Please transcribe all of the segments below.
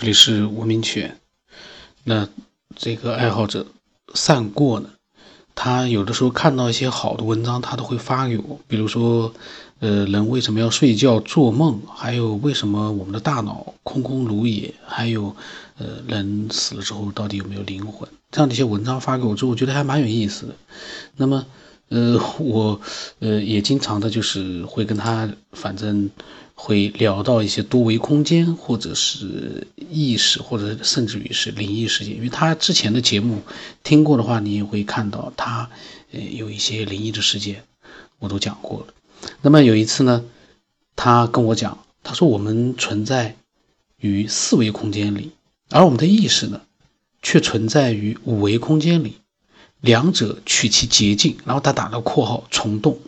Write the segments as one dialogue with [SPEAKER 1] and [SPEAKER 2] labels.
[SPEAKER 1] 这里是无名犬。那这个爱好者善过呢，他有的时候看到一些好的文章，他都会发给我。比如说，呃，人为什么要睡觉做梦？还有为什么我们的大脑空空如也？还有，呃，人死了之后到底有没有灵魂？这样的一些文章发给我之后，我觉得还蛮有意思的。那么，呃，我呃也经常的就是会跟他，反正。会聊到一些多维空间，或者是意识，或者甚至于是灵异事件。因为他之前的节目听过的话，你也会看到他呃有一些灵异的事件，我都讲过了。那么有一次呢，他跟我讲，他说我们存在于四维空间里，而我们的意识呢，却存在于五维空间里，两者取其捷径。然后他打了括号虫洞。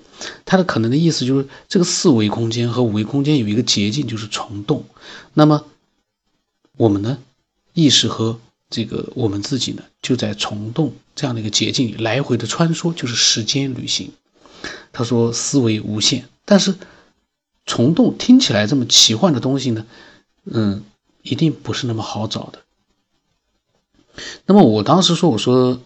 [SPEAKER 1] 它的可能的意思就是，这个四维空间和五维空间有一个捷径，就是虫洞。那么我们呢，意识和这个我们自己呢，就在虫洞这样的一个捷径里来回的穿梭，就是时间旅行。他说思维无限，但是虫洞听起来这么奇幻的东西呢，嗯，一定不是那么好找的。那么我当时说，我说，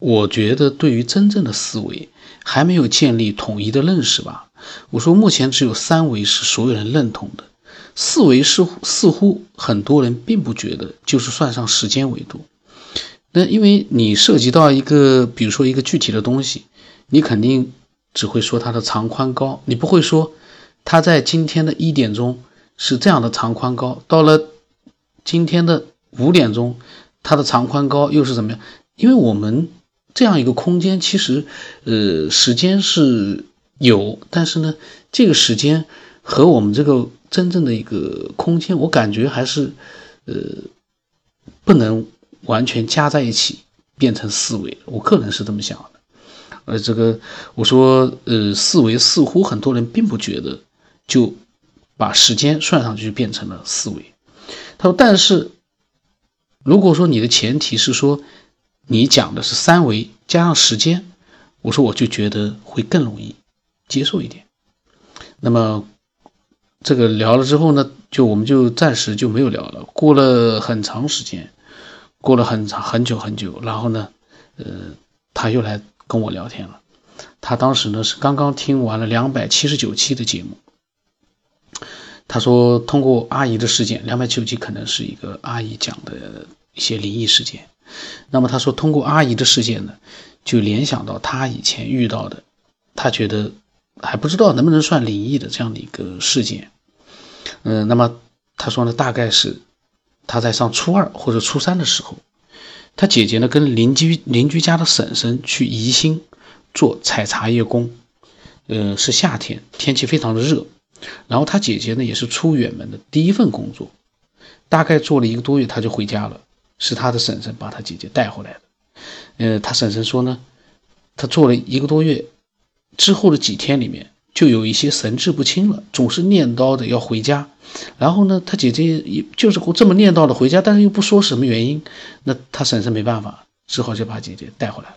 [SPEAKER 1] 我觉得对于真正的思维。还没有建立统一的认识吧？我说，目前只有三维是所有人认同的，四维似乎似乎很多人并不觉得，就是算上时间维度。那因为你涉及到一个，比如说一个具体的东西，你肯定只会说它的长宽高，你不会说它在今天的一点钟是这样的长宽高，到了今天的五点钟，它的长宽高又是怎么样？因为我们。这样一个空间，其实，呃，时间是有，但是呢，这个时间和我们这个真正的一个空间，我感觉还是，呃，不能完全加在一起变成四维。我个人是这么想的。呃，这个我说，呃，四维似乎很多人并不觉得，就把时间算上去变成了四维。他说，但是如果说你的前提是说。你讲的是三维加上时间，我说我就觉得会更容易接受一点。那么这个聊了之后呢，就我们就暂时就没有聊了。过了很长时间，过了很长很久很久，然后呢，呃，他又来跟我聊天了。他当时呢是刚刚听完了两百七十九期的节目，他说通过阿姨的事件，两百七十九期可能是一个阿姨讲的一些灵异事件。那么他说，通过阿姨的事件呢，就联想到他以前遇到的，他觉得还不知道能不能算灵异的这样的一个事件。嗯，那么他说呢，大概是他在上初二或者初三的时候，他姐姐呢跟邻居邻居家的婶婶去宜兴做采茶叶工。呃，是夏天，天气非常的热。然后他姐姐呢也是出远门的第一份工作，大概做了一个多月，他就回家了。是他的婶婶把他姐姐带回来的，呃，他婶婶说呢，他做了一个多月之后的几天里面，就有一些神志不清了，总是念叨的要回家，然后呢，他姐姐也就是这么念叨的回家，但是又不说什么原因，那他婶婶没办法，只好就把姐姐带回来了。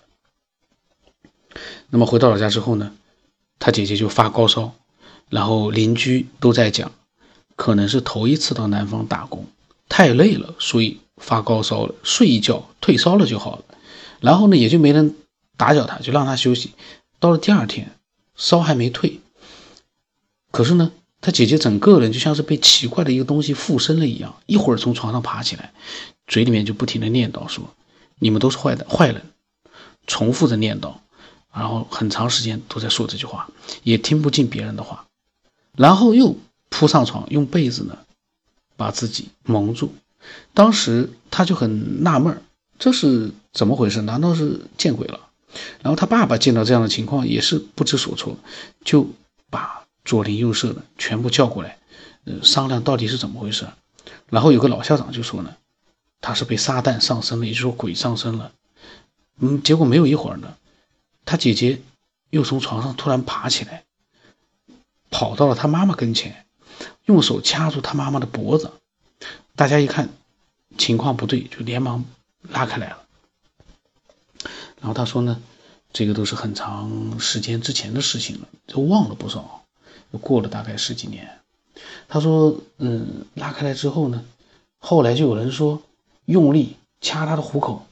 [SPEAKER 1] 那么回到老家之后呢，他姐姐就发高烧，然后邻居都在讲，可能是头一次到南方打工，太累了，所以。发高烧了，睡一觉退烧了就好了，然后呢也就没人打搅他，就让他休息。到了第二天，烧还没退，可是呢，他姐姐整个人就像是被奇怪的一个东西附身了一样，一会儿从床上爬起来，嘴里面就不停的念叨说：“你们都是坏的坏人。”重复着念叨，然后很长时间都在说这句话，也听不进别人的话，然后又扑上床，用被子呢把自己蒙住。当时他就很纳闷这是怎么回事？难道是见鬼了？然后他爸爸见到这样的情况也是不知所措，就把左邻右舍的全部叫过来，呃，商量到底是怎么回事。然后有个老校长就说呢，他是被撒旦上身了，也就是说鬼上身了。嗯，结果没有一会儿呢，他姐姐又从床上突然爬起来，跑到了他妈妈跟前，用手掐住他妈妈的脖子。大家一看情况不对，就连忙拉开来了。然后他说呢，这个都是很长时间之前的事情了，就忘了不少，又过了大概十几年。他说，嗯，拉开来之后呢，后来就有人说用力掐他的虎口，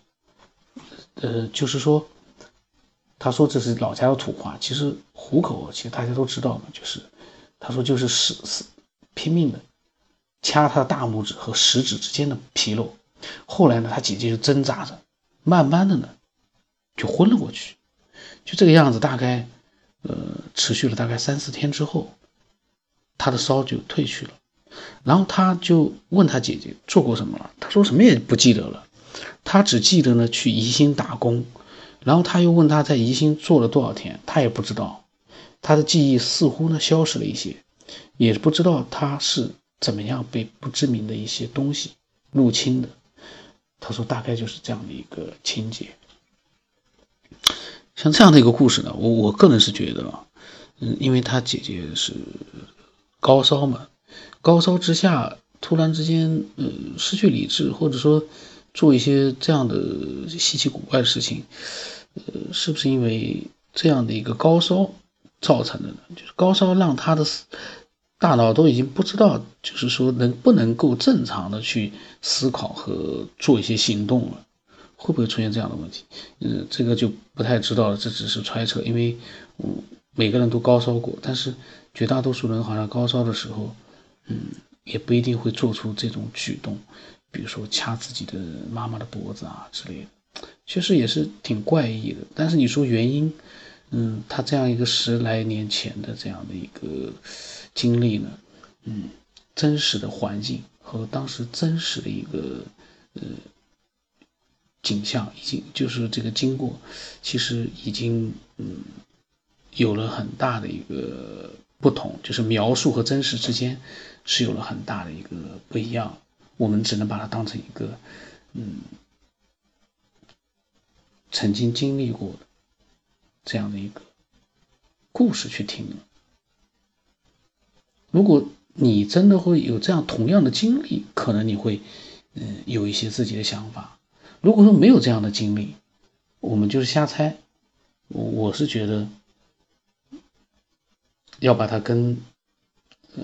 [SPEAKER 1] 呃，就是说，他说这是老家的土话，其实虎口其实大家都知道嘛，就是他说就是死死拼命的掐他的大拇指和食指之间的皮肉。后来呢，他姐姐就挣扎着，慢慢的呢就昏了过去，就这个样子，大概呃持续了大概三四天之后，他的烧就退去了。然后他就问他姐姐做过什么了，他说什么也不记得了，他只记得呢去宜兴打工。然后他又问他在宜兴做了多少天，他也不知道，他的记忆似乎呢消失了一些，也不知道他是怎么样被不知名的一些东西入侵的。他说大概就是这样的一个情节。像这样的一个故事呢，我我个人是觉得啊，嗯，因为他姐姐是高烧嘛。高烧之下，突然之间，呃，失去理智，或者说做一些这样的稀奇古怪的事情，呃，是不是因为这样的一个高烧造成的呢？就是高烧让他的大脑都已经不知道，就是说能不能够正常的去思考和做一些行动了，会不会出现这样的问题？嗯，这个就不太知道了，这只是揣测，因为嗯，每个人都高烧过，但是绝大多数人好像高烧的时候。嗯，也不一定会做出这种举动，比如说掐自己的妈妈的脖子啊之类的，确实也是挺怪异的。但是你说原因，嗯，他这样一个十来年前的这样的一个经历呢，嗯，真实的环境和当时真实的一个呃景象，已经就是这个经过，其实已经嗯有了很大的一个不同，就是描述和真实之间。是有了很大的一个不一样，我们只能把它当成一个，嗯，曾经经历过的这样的一个故事去听。如果你真的会有这样同样的经历，可能你会，嗯，有一些自己的想法。如果说没有这样的经历，我们就是瞎猜。我是觉得要把它跟，呃。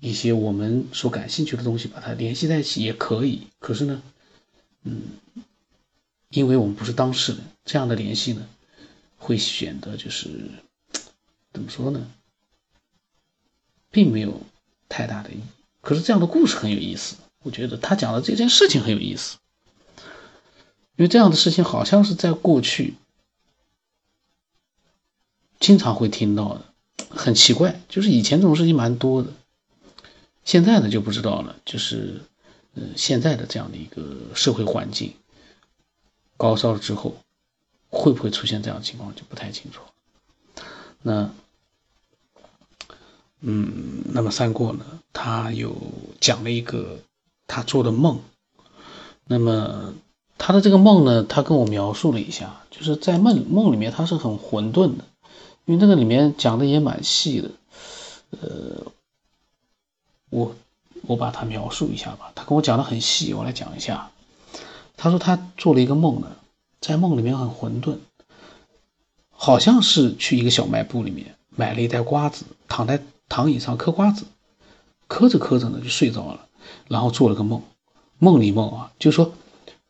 [SPEAKER 1] 一些我们所感兴趣的东西，把它联系在一起也可以。可是呢，嗯，因为我们不是当事人，这样的联系呢，会显得就是怎么说呢，并没有太大的意义。可是这样的故事很有意思，我觉得他讲的这件事情很有意思，因为这样的事情好像是在过去经常会听到的，很奇怪，就是以前这种事情蛮多的。现在呢就不知道了，就是，嗯，现在的这样的一个社会环境，高烧了之后，会不会出现这样的情况就不太清楚。那，嗯，那么三过呢，他有讲了一个他做的梦，那么他的这个梦呢，他跟我描述了一下，就是在梦梦里面他是很混沌的，因为那个里面讲的也蛮细的，呃。我我把它描述一下吧，他跟我讲的很细，我来讲一下。他说他做了一个梦呢，在梦里面很混沌，好像是去一个小卖部里面买了一袋瓜子，躺在躺椅上嗑瓜子，嗑着嗑着呢就睡着了，然后做了个梦，梦里梦啊，就说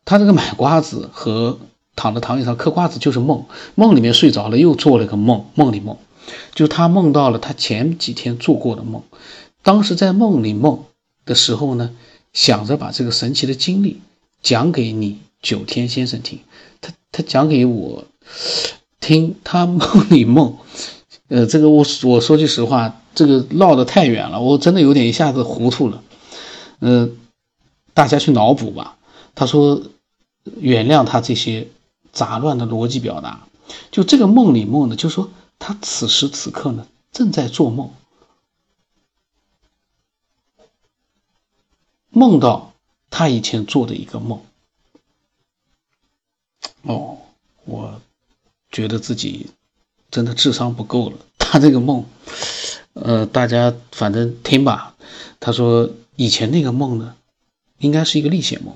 [SPEAKER 1] 他这个买瓜子和躺在躺椅上嗑瓜子就是梦，梦里面睡着了又做了个梦，梦里梦，就他梦到了他前几天做过的梦。当时在梦里梦的时候呢，想着把这个神奇的经历讲给你九天先生听，他他讲给我听，他梦里梦，呃，这个我我说句实话，这个绕得太远了，我真的有点一下子糊涂了，呃，大家去脑补吧。他说原谅他这些杂乱的逻辑表达，就这个梦里梦呢，就说他此时此刻呢正在做梦。梦到他以前做的一个梦，哦，我觉得自己真的智商不够了。他这个梦，呃，大家反正听吧。他说以前那个梦呢，应该是一个历险梦。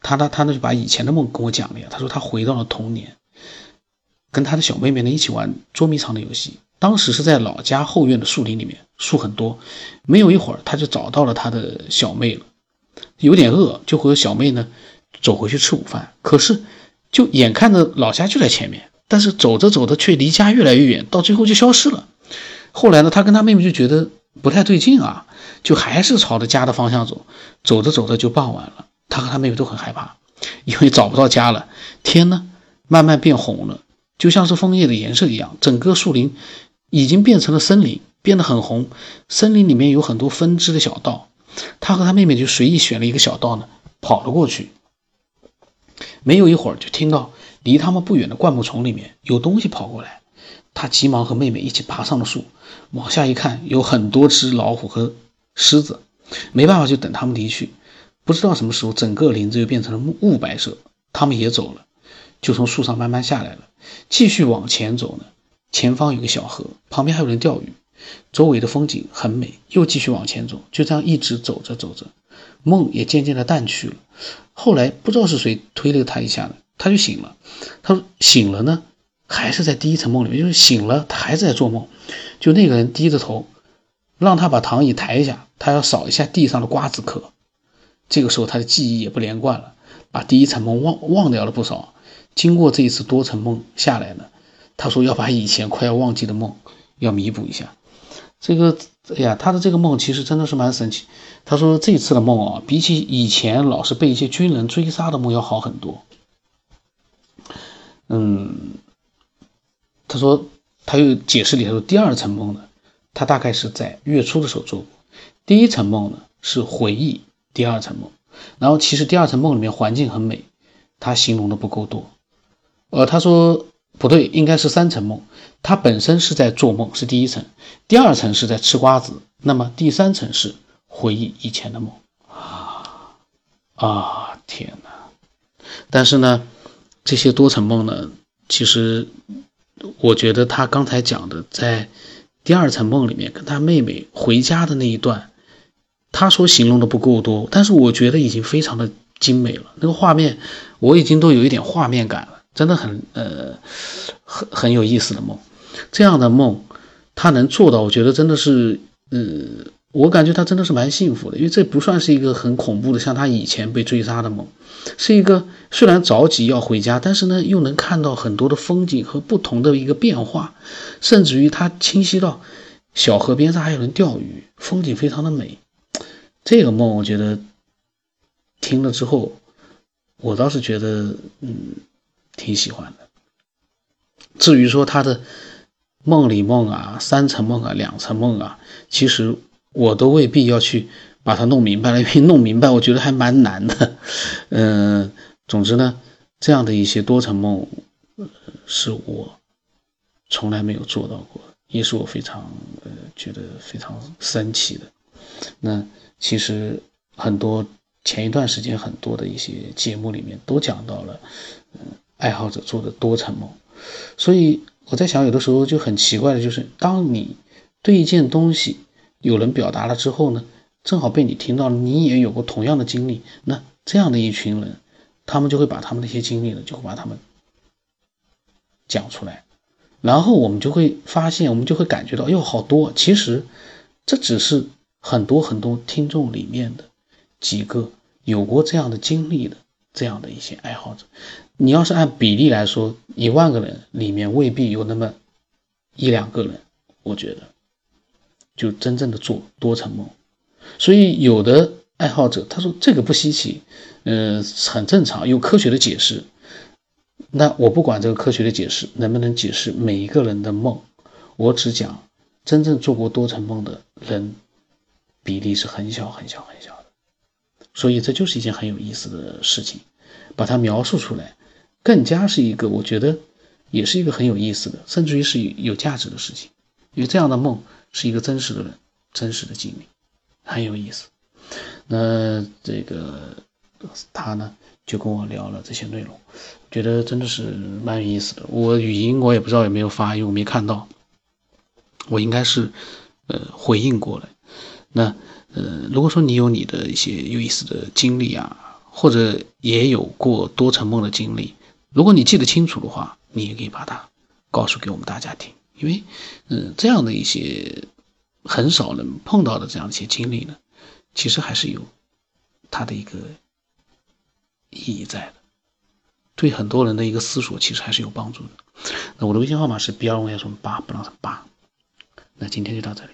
[SPEAKER 1] 他他他呢就把以前的梦跟我讲了呀。他说他回到了童年，跟他的小妹妹呢一起玩捉迷藏的游戏。当时是在老家后院的树林里面，树很多。没有一会儿，他就找到了他的小妹了，有点饿，就和小妹呢走回去吃午饭。可是，就眼看着老家就在前面，但是走着走着却离家越来越远，到最后就消失了。后来呢，他跟他妹妹就觉得不太对劲啊，就还是朝着家的方向走。走着走着就傍晚了，他和他妹妹都很害怕，因为找不到家了。天呢，慢慢变红了。就像是枫叶的颜色一样，整个树林已经变成了森林，变得很红。森林里面有很多分支的小道，他和他妹妹就随意选了一个小道呢，跑了过去。没有一会儿，就听到离他们不远的灌木丛里面有东西跑过来。他急忙和妹妹一起爬上了树，往下一看，有很多只老虎和狮子。没办法，就等他们离去。不知道什么时候，整个林子又变成了雾白色，他们也走了。就从树上慢慢下来了，继续往前走呢。前方有个小河，旁边还有人钓鱼，周围的风景很美。又继续往前走，就这样一直走着走着，梦也渐渐的淡去了。后来不知道是谁推了他一下呢，他就醒了。他说醒了呢，还是在第一层梦里面，就是醒了，他还是在做梦。就那个人低着头，让他把躺椅抬一下，他要扫一下地上的瓜子壳。这个时候他的记忆也不连贯了，把第一层梦忘忘掉了不少。经过这一次多层梦下来呢，他说要把以前快要忘记的梦要弥补一下。这个，哎呀，他的这个梦其实真的是蛮神奇。他说这次的梦啊，比起以前老是被一些军人追杀的梦要好很多。嗯，他说他又解释里头第二层梦呢，他大概是在月初的时候做过。第一层梦呢是回忆第二层梦，然后其实第二层梦里面环境很美，他形容的不够多。呃，他说不对，应该是三层梦。他本身是在做梦，是第一层；第二层是在吃瓜子，那么第三层是回忆以前的梦。啊啊，天哪！但是呢，这些多层梦呢，其实我觉得他刚才讲的，在第二层梦里面跟他妹妹回家的那一段，他说形容的不够多，但是我觉得已经非常的精美了。那个画面，我已经都有一点画面感了。真的很呃很很有意思的梦，这样的梦他能做到，我觉得真的是呃，我感觉他真的是蛮幸福的，因为这不算是一个很恐怖的，像他以前被追杀的梦，是一个虽然着急要回家，但是呢又能看到很多的风景和不同的一个变化，甚至于他清晰到小河边上还有人钓鱼，风景非常的美。这个梦我觉得听了之后，我倒是觉得嗯。挺喜欢的。至于说他的梦里梦啊、三层梦啊、两层梦啊，其实我都未必要去把它弄明白了，因 为弄明白我觉得还蛮难的。嗯，总之呢，这样的一些多层梦是我从来没有做到过，也是我非常呃觉得非常神奇的。那其实很多前一段时间很多的一些节目里面都讲到了，嗯。爱好者做的多层梦，所以我在想，有的时候就很奇怪的，就是当你对一件东西有人表达了之后呢，正好被你听到了，你也有过同样的经历，那这样的一群人，他们就会把他们那些经历呢，就会把他们讲出来，然后我们就会发现，我们就会感觉到，哟，好多，其实这只是很多很多听众里面的几个有过这样的经历的这样的一些爱好者。你要是按比例来说，一万个人里面未必有那么一两个人，我觉得就真正的做多层梦。所以有的爱好者他说这个不稀奇，嗯，很正常，有科学的解释。那我不管这个科学的解释能不能解释每一个人的梦，我只讲真正做过多层梦的人比例是很小很小很小。所以这就是一件很有意思的事情，把它描述出来。更加是一个，我觉得也是一个很有意思的，甚至于是有价值的事情，因为这样的梦是一个真实的人真实的经历，很有意思。那这个他呢就跟我聊了这些内容，觉得真的是蛮有意思的。我语音我也不知道有没有发，因为我没看到，我应该是呃回应过了。那呃，如果说你有你的一些有意思的经历啊，或者也有过多层梦的经历。如果你记得清楚的话，你也可以把它告诉给我们大家听，因为，嗯，这样的一些很少能碰到的这样一些经历呢，其实还是有它的一个意义在的，对很多人的一个思索其实还是有帮助的。那我的微信号码是 B 二五幺什么八不让他八。那今天就到这里。